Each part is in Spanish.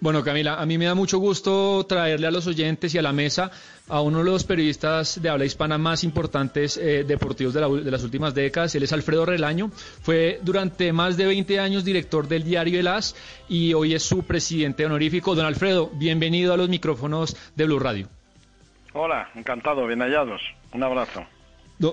Bueno, Camila, a mí me da mucho gusto traerle a los oyentes y a la mesa a uno de los periodistas de habla hispana más importantes eh, deportivos de, las últimas décadas. Él es Alfredo Relaño. Fue durante más de 20 años director del diario El As y hoy es su presidente honorífico. Don Alfredo, bienvenido a los micrófonos de Blue Radio. Hola, encantado, bien hallados. Un abrazo.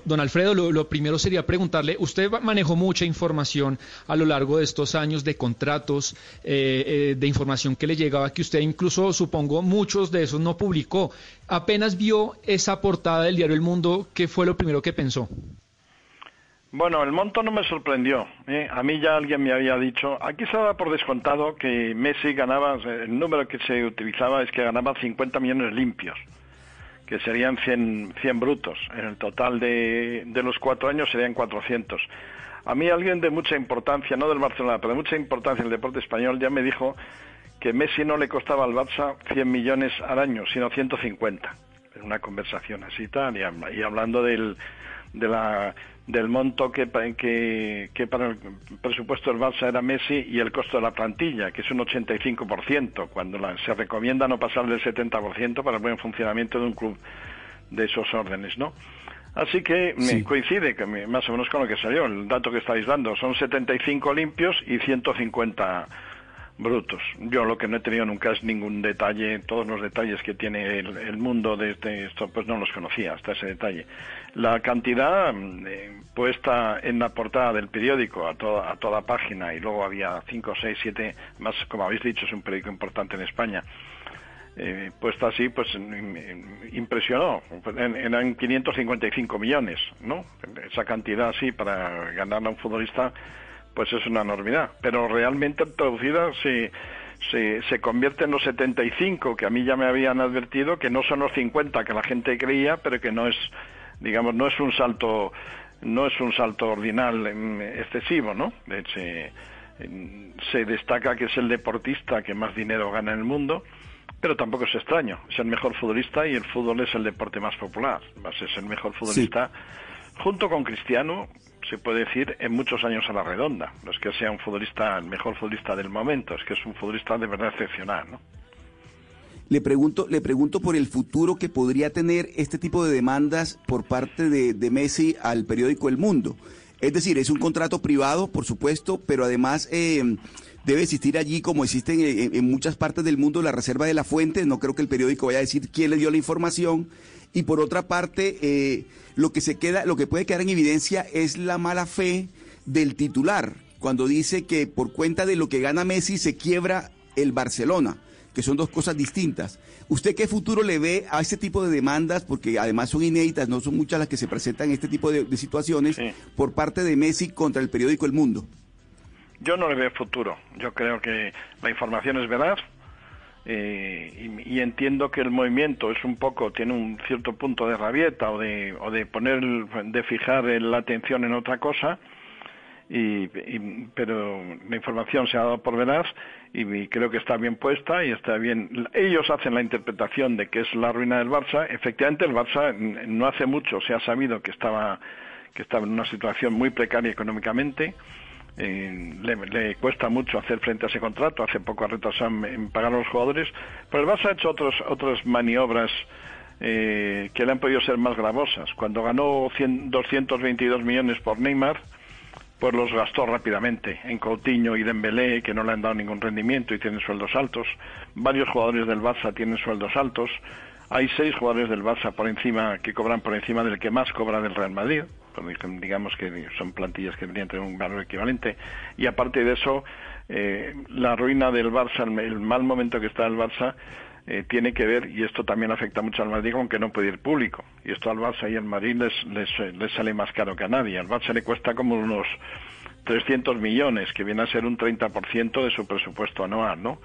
Don Alfredo, lo, primero sería preguntarle, usted manejó mucha información a lo largo de estos años de contratos, eh, eh, de información que le llegaba, que usted incluso, supongo, muchos de esos no publicó. Apenas vio esa portada del diario El Mundo, ¿qué fue lo primero que pensó? Bueno, el monto no me sorprendió. ¿eh? A mí ya alguien me había dicho, aquí se daba por descontado que Messi ganaba, el número que se utilizaba es que ganaba 50 millones limpios que serían 100, 100 brutos. En el total de, de los cuatro años serían 400. A mí alguien de mucha importancia, no del Barcelona, pero de mucha importancia en el deporte español, ya me dijo que Messi no le costaba al Barça 100 millones al año, sino 150. En una conversación así tal, y hablando del, de la del monto que, que, que, para el presupuesto del Barça era Messi y el costo de la plantilla, que es un 85%, cuando se recomienda no pasar del 70% para el buen funcionamiento de un club de esos órdenes, ¿no? Así que me coincide que más o menos con lo que salió, el dato que estáis dando, son 75 limpios y 150 brutos. Yo lo que no he tenido nunca es ningún detalle, todos los detalles que tiene el, mundo de este, esto, pues no los conocía hasta ese detalle. La cantidad mm, eh, puesta en la portada del periódico a toda, a toda página y luego había 5, 6, 7, más como habéis dicho, es un periódico importante en España. Eh, puesta así, pues impresionó. Eran 555 millones, ¿no? Esa cantidad así para ganar a un futbolista pues es una enormidad. Pero realmente traducida se, se, se, convierte en los 75 que a mí ya me habían advertido que no son los 50 que la gente creía, pero que no es, digamos, no es un salto, no es un salto ordinal mm, excesivo, ¿no? Se, se destaca que es el deportista que más dinero gana en el mundo, pero tampoco es extraño. Es el mejor futbolista y el fútbol es el deporte más popular. Es el mejor futbolista junto con Cristiano, se puede decir, en muchos años a la redonda. No es que sea un futbolista, el mejor futbolista del momento, es que es un futbolista de verdad excepcional, ¿no? Le pregunto, le pregunto por el futuro que podría tener este tipo de demandas por parte de, Messi al periódico El Mundo. Es decir, es un contrato privado, por supuesto, pero además eh, debe existir allí, como existen en, en, muchas partes del mundo, la reserva de la fuente. No creo que el periódico vaya a decir quién le dio la información y por otra parte eh, lo que se queda, lo que puede quedar en evidencia es la mala fe del titular cuando dice que por cuenta de lo que gana Messi se quiebra el Barcelona, que son dos cosas distintas. ¿Usted qué futuro le ve a este tipo de demandas? Porque además son inéditas, no son muchas las que se presentan en este tipo de, situaciones por parte de Messi contra el periódico El Mundo. Yo no le veo futuro. Yo creo que la información es veraz, eh, y, entiendo que el movimiento es un poco tiene un cierto punto de rabieta o de o de poner de fijar la atención en otra cosa y, pero la información se ha dado por veraz y, creo que está bien puesta y está bien ellos hacen la interpretación de que es la ruina del Barça efectivamente el Barça no hace mucho se ha sabido que estaba que estaba en una situación muy precaria económicamente le, cuesta mucho hacer frente a ese contrato. Hace poco ha retrasado en, pagar a los jugadores. Pero el Barça ha hecho otros, otras maniobras eh, que le han podido ser más gravosas. Cuando ganó 222 millones por Neymar, pues los gastó rápidamente en Coutinho y Dembélé, que no le han dado ningún rendimiento y tienen sueldos altos. Varios jugadores del Barça tienen sueldos altos. Hay seis jugadores del Barça por encima que cobran por encima del que más cobra del Real Madrid digamos que son plantillas que deberían tener un valor equivalente. Y aparte de eso, eh, la ruina del Barça, el, mal momento que está el Barça, eh, tiene que ver, y esto también afecta mucho al Madrid, aunque no puede ir público. Y esto al Barça y al Madrid les, les, les sale más caro que a nadie. Al Barça le cuesta como unos 300 millones, que viene a ser un 30% de su presupuesto anual, ¿no?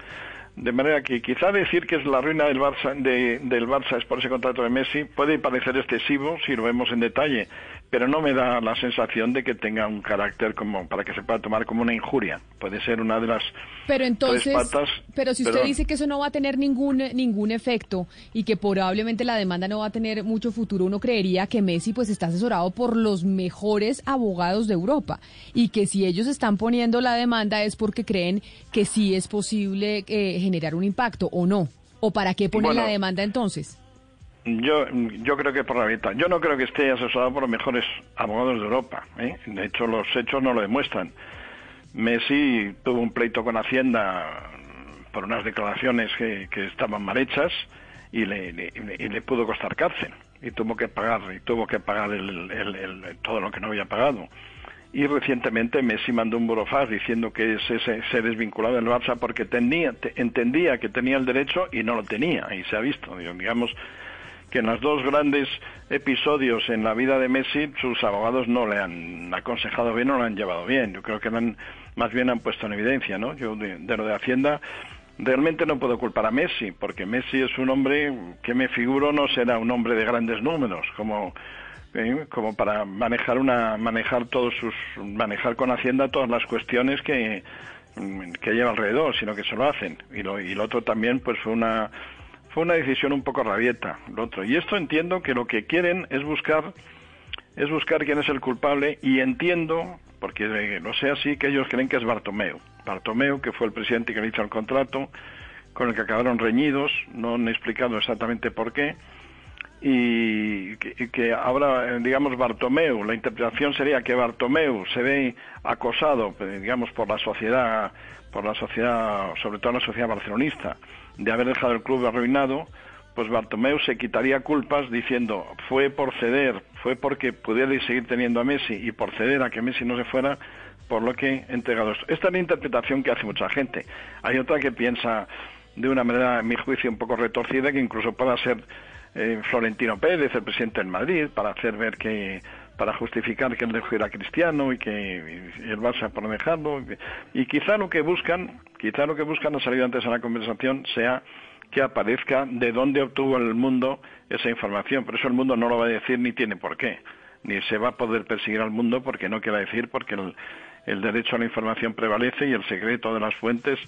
De manera que quizá decir que es la ruina del Barça, del Barça es por ese contrato de Messi puede parecer excesivo si lo vemos en detalle, pero no me da la sensación de que tenga un carácter como para que se pueda tomar como una injuria. Puede ser una de las pero entonces, patas. Pero si usted dice que eso no va a tener ningún ningún efecto y que probablemente la demanda no va a tener mucho futuro, uno creería que Messi pues está asesorado por los mejores abogados de Europa y que si ellos están poniendo la demanda es porque creen que sí es posible eh, generar un impacto o no. ¿O para qué ponen la demanda entonces? Yo, yo creo que por la mitad. Yo no creo que esté asesorado por los mejores abogados de Europa. ¿eh? De hecho, los hechos no lo demuestran. Messi tuvo un pleito con Hacienda por unas declaraciones que, estaban mal hechas y le, le, pudo costar cárcel y tuvo que pagar y tuvo que pagar el, todo lo que no había pagado. Y recientemente Messi mandó un burofax diciendo que se, se, desvinculaba del Barça porque tenía, entendía que tenía el derecho y no lo tenía. Y se ha visto, digamos, que en los dos grandes episodios en la vida de Messi sus abogados no le han aconsejado bien o lo han llevado bien. Yo creo que han, más bien han puesto en evidencia, ¿no? Yo de, lo de Hacienda realmente no puedo culpar a Messi, porque Messi es un hombre que me figuro no será un hombre de grandes números, como eh, como para manejar una manejar todos sus manejar con Hacienda todas las cuestiones que que lleva alrededor, sino que se lo hacen. Y lo, y lo otro también pues una fue una decisión un poco rabieta, lo otro. Y esto entiendo que lo que quieren es buscar es buscar quién es el culpable y entiendo, porque no sé así, que ellos creen que es Bartomeu. Bartomeu, que fue el presidente que le hizo el contrato, con el que acabaron reñidos, no han explicado exactamente por qué, y que, ahora, digamos, Bartomeu, la interpretación sería que Bartomeu se ve acosado, digamos, por la sociedad, por la sociedad, sobre todo la sociedad barcelonista, de haber dejado el club arruinado, pues Bartomeu se quitaría culpas diciendo fue por ceder, fue porque pudiera seguir teniendo a Messi y por ceder a que Messi no se fuera, por lo que entregado esto. Esta es la interpretación que hace mucha gente. Hay otra que piensa de una manera, en mi juicio, un poco retorcida, que incluso pueda ser eh, Florentino Pérez, el presidente del Madrid, para hacer ver que para justificar que el dejo era cristiano y que el Barça por dejarlo y quizá lo que buscan quizá lo que buscan ha salido antes en la conversación sea que aparezca de dónde obtuvo el mundo esa información por eso el mundo no lo va a decir ni tiene por qué ni se va a poder perseguir al mundo porque no quiera decir porque el, derecho a la información prevalece y el secreto de las fuentes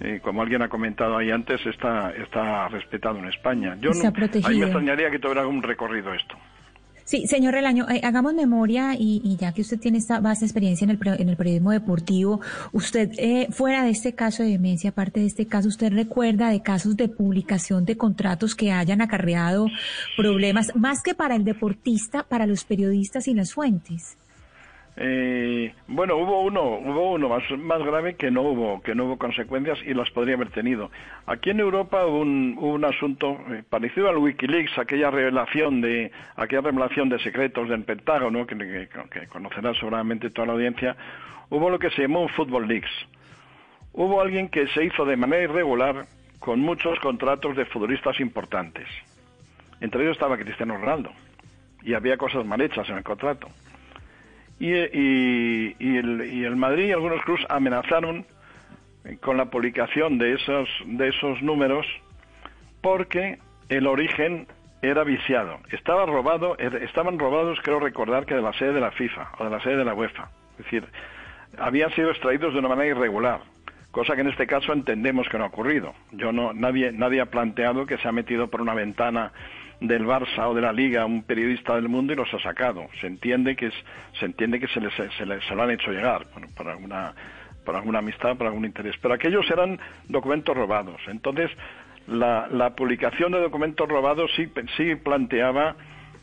eh, como alguien ha comentado ahí antes, está, está respetado en España. Yo no, ahí me extrañaría que tuviera algún recorrido esto. Sí, señor Relaño, eh, hagamos memoria y, ya que usted tiene esta vasta experiencia en el, en el periodismo deportivo, usted, eh, fuera de este caso de demencia, aparte de este caso, ¿usted recuerda de casos de publicación de contratos que hayan acarreado problemas, más que para el deportista, para los periodistas y las fuentes? Eh, bueno, hubo uno, hubo uno más, más grave que no hubo, que no hubo consecuencias y las podría haber tenido. Aquí en Europa hubo un, un asunto eh, parecido al WikiLeaks, aquella revelación de, aquella revelación de secretos del Pentágono, que, que, conocerá seguramente toda la audiencia. Hubo lo que se llamó un Football Leaks. Hubo alguien que se hizo de manera irregular con muchos contratos de futbolistas importantes. Entre ellos estaba Cristiano Ronaldo. Y había cosas mal hechas en el contrato y, y, el, y el Madrid y algunos clubes amenazaron con la publicación de esos, de esos números porque el origen era viciado. Estaba robado, er, estaban robados, creo recordar, que de la sede de la FIFA o de la sede de la UEFA. Es decir, habían sido extraídos de una manera irregular, cosa que en este caso entendemos que no ha ocurrido. Yo no, nadie, nadie ha planteado que se ha metido por una ventana del Barça o de la Liga un periodista del mundo y los ha sacado. Se entiende que es, se entiende que se les, se, les, lo han hecho llegar por alguna por alguna amistad, por algún interés. Pero aquellos eran documentos robados. Entonces, la, la publicación de documentos robados sí, sí planteaba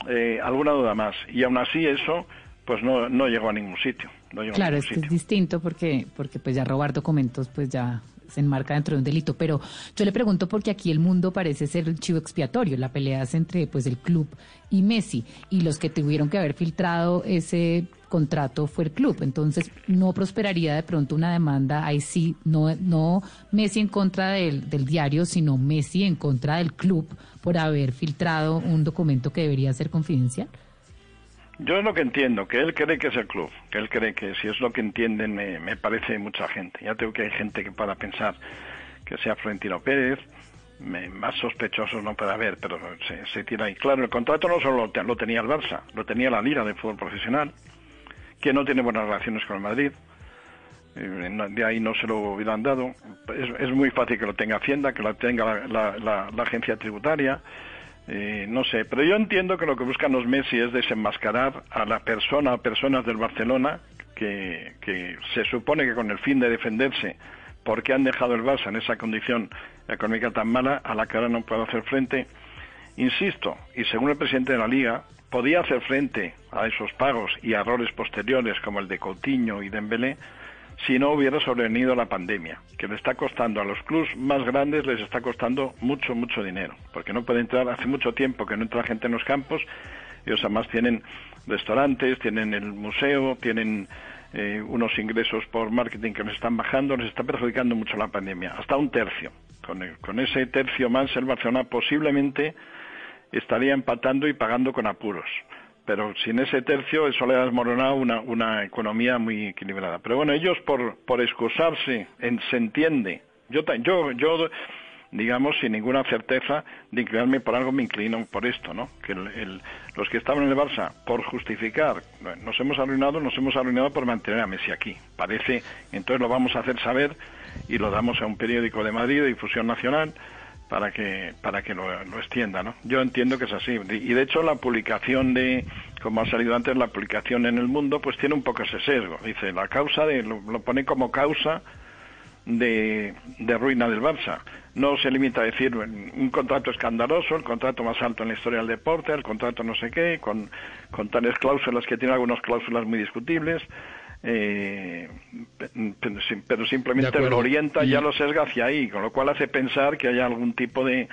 eh, alguna duda más. Y aún así eso pues no, no llegó a ningún sitio. claro, es distinto porque, porque pues ya robar documentos pues ya se enmarca dentro de un delito. Pero yo le pregunto porque aquí el mundo parece ser el chivo expiatorio, la pelea es entre pues el club y Messi y los que tuvieron que haber filtrado ese contrato fue el club. Entonces no prosperaría de pronto una demanda ahí sí, no, no Messi en contra del, del diario, sino Messi en contra del club por haber filtrado un documento que debería ser confidencial. Yo es lo que entiendo, que él cree que es el club, que él cree que si es lo que entienden me, parece mucha gente. Ya tengo que hay gente que para pensar que sea Florentino Pérez, más sospechosos no puede haber, pero se, tira ahí. Claro, el contrato no solo lo, tenía el Barça, lo tenía la Lira de fútbol profesional, que no tiene buenas relaciones con el Madrid. Eh, de ahí no se lo hubieran dado. Es, muy fácil que lo tenga Hacienda, que lo tenga la, agencia tributaria. Eh, no sé, pero yo entiendo que lo que buscan los Messi es desenmascarar a la persona o personas del Barcelona que, que se supone que con el fin de defenderse porque han dejado el Barça en esa condición económica tan mala a la que ahora no puede hacer frente. Insisto, y según el presidente de la Liga, podía hacer frente a esos pagos y errores posteriores como el de Coutinho y Dembélé si no hubiera sobrevenido la pandemia, que le está costando a los clubes más grandes, les está costando mucho, mucho dinero, porque no puede entrar, hace mucho tiempo que no entra gente en los campos, ellos además tienen restaurantes, tienen el museo, tienen eh, unos ingresos por marketing que les están bajando, les está perjudicando mucho la pandemia, hasta un tercio. Con, con ese tercio más, el Barcelona posiblemente estaría empatando y pagando con apuros. Pero sin ese tercio, eso le ha desmoronado una, una economía muy equilibrada. Pero bueno, ellos por, por excusarse, en, se entiende. Yo, yo, yo digamos, sin ninguna certeza de inclinarme por algo, me inclino por esto, ¿no? Que los que estaban en el Barça, por justificar, nos hemos arruinado, nos hemos arruinado por mantener a Messi aquí. Parece, entonces lo vamos a hacer saber y lo damos a un periódico de Madrid de difusión nacional para que para que lo, extienda, ¿no? Yo entiendo que es así y de hecho la publicación de como ha salido antes la publicación en el mundo pues tiene un poco ese sesgo. Dice la causa de lo, lo pone como causa de, de ruina del Barça no se limita a decir un contrato escandaloso, el contrato más alto en la historia del deporte, el contrato no sé qué, con, con tales cláusulas que tiene algunas cláusulas muy discutibles, eh, pero, simplemente lo orienta, y... ya lo sesga hacia ahí, con lo cual hace pensar que haya algún tipo de,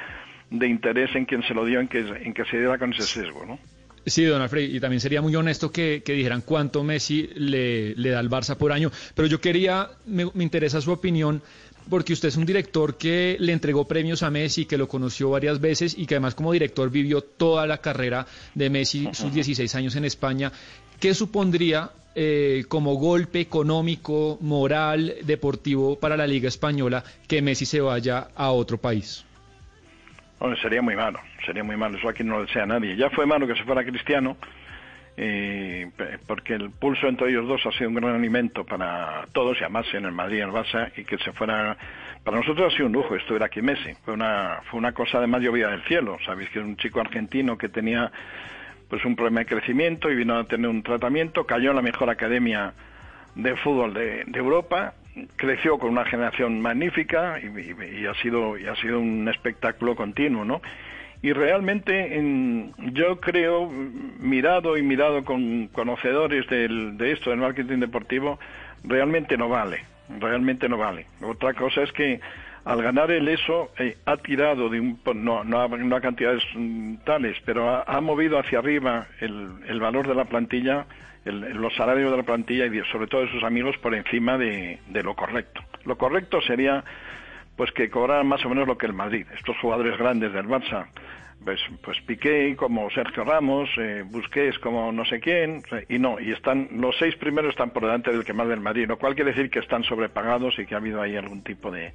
de interés en quien se lo dio, en que, en que se diera con ese sesgo, ¿no? Sí, don Alfred, y también sería muy honesto que, dijeran cuánto Messi le, le, da al Barça por año, pero yo quería, me, me interesa su opinión porque usted es un director que le entregó premios a Messi, que lo conoció varias veces y que además como director vivió toda la carrera de Messi, sus 16 años en España. ¿Qué supondría eh, como golpe económico, moral, deportivo para la Liga Española que Messi se vaya a otro país? Sería muy malo, sería muy malo, eso aquí no lo desea nadie. Ya fue malo que se fuera Cristiano, eh, porque el pulso entre ellos dos ha sido un gran alimento para todos y además en el Madrid y el Barça y que se fuera para nosotros ha sido un lujo estuviera aquí Messi fue una fue una cosa de más llovida del cielo sabéis que es un chico argentino que tenía pues un problema de crecimiento y vino a tener un tratamiento cayó en la mejor academia de fútbol de, Europa creció con una generación magnífica y, ha sido ha sido un espectáculo continuo no y realmente yo creo, mirado y mirado con conocedores de esto, del marketing deportivo, realmente no vale, realmente no vale. Otra cosa es que al ganar el ESO eh, ha tirado de un, no, no, a, cantidades tales, pero ha, movido hacia arriba el, valor de la plantilla, los salarios de la plantilla y sobre todo de sus amigos por encima de, de lo correcto. Lo correcto sería pues que cobraran más o menos lo que el Madrid. Estos jugadores grandes del Barça, pues, pues Piqué como Sergio Ramos, eh, Busquets como no sé quién, y no, y están, los seis primeros están por delante del que más del Madrid, lo cual quiere decir que están sobrepagados y que ha habido ahí algún tipo de,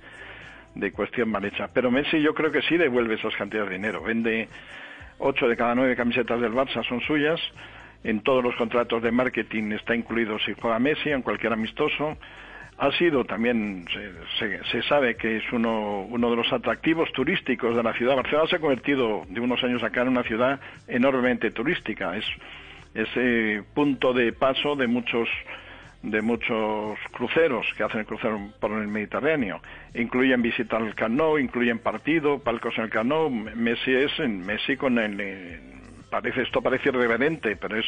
de cuestión mal hecha. Pero Messi yo creo que sí devuelve esas cantidades de dinero. Vende ocho de cada nueve camisetas del Barça son suyas. En todos los contratos de marketing está incluido si juega Messi, en cualquier amistoso ha sido también, se, sabe que es uno, uno de los atractivos turísticos de la ciudad. Barcelona se ha convertido de unos años acá en una ciudad enormemente turística. Es ese punto de paso de muchos de muchos cruceros que hacen el crucero por el Mediterráneo. Incluyen visita al Camp incluyen partido, palcos en el Camp Messi es en Messi con el, eh, parece esto parece irreverente, pero es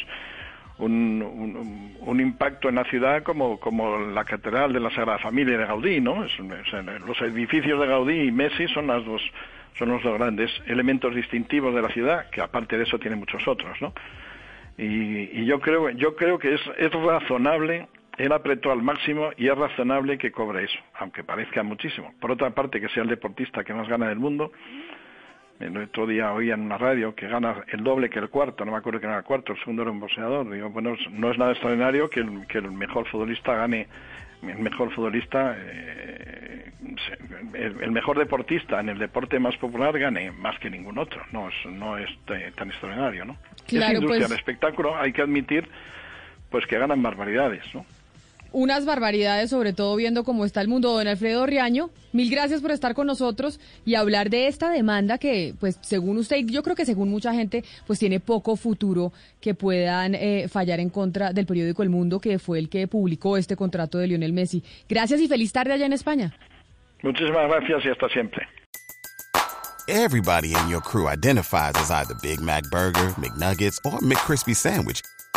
un, un, impacto en la ciudad como, como la catedral de la Sagrada Familia de Gaudí, ¿no? los edificios de Gaudí y Messi son las dos son los dos grandes elementos distintivos de la ciudad, que aparte de eso tiene muchos otros, ¿no? Y, yo creo yo creo que es, es razonable él apretó al máximo y es razonable que cobre eso, aunque parezca muchísimo. Por otra parte, que sea el deportista que más gana del mundo, el otro día oía en una radio que gana el doble que el cuarto, no me acuerdo que era el cuarto, el segundo era un boxeador. Digo, bueno, no es nada extraordinario que el, que el mejor futbolista gane el mejor futbolista, el mejor deportista en el deporte más popular gane más que ningún otro. No es, no es tan extraordinario, ¿no? Claro, es industria pues... del espectáculo, hay que admitir pues que ganan barbaridades, ¿no? Unas barbaridades, sobre todo viendo cómo está el mundo. Don Alfredo Riaño, mil gracias por estar con nosotros y hablar de esta demanda que, pues, según usted, yo creo que según mucha gente, pues tiene poco futuro que puedan eh, fallar en contra del periódico El Mundo, que fue el que publicó este contrato de Lionel Messi. Gracias y feliz tarde allá en España. Muchísimas gracias y hasta siempre. Everybody in your crew identifies as either Big Mac Burger, McNuggets, or McCrispy Sandwich.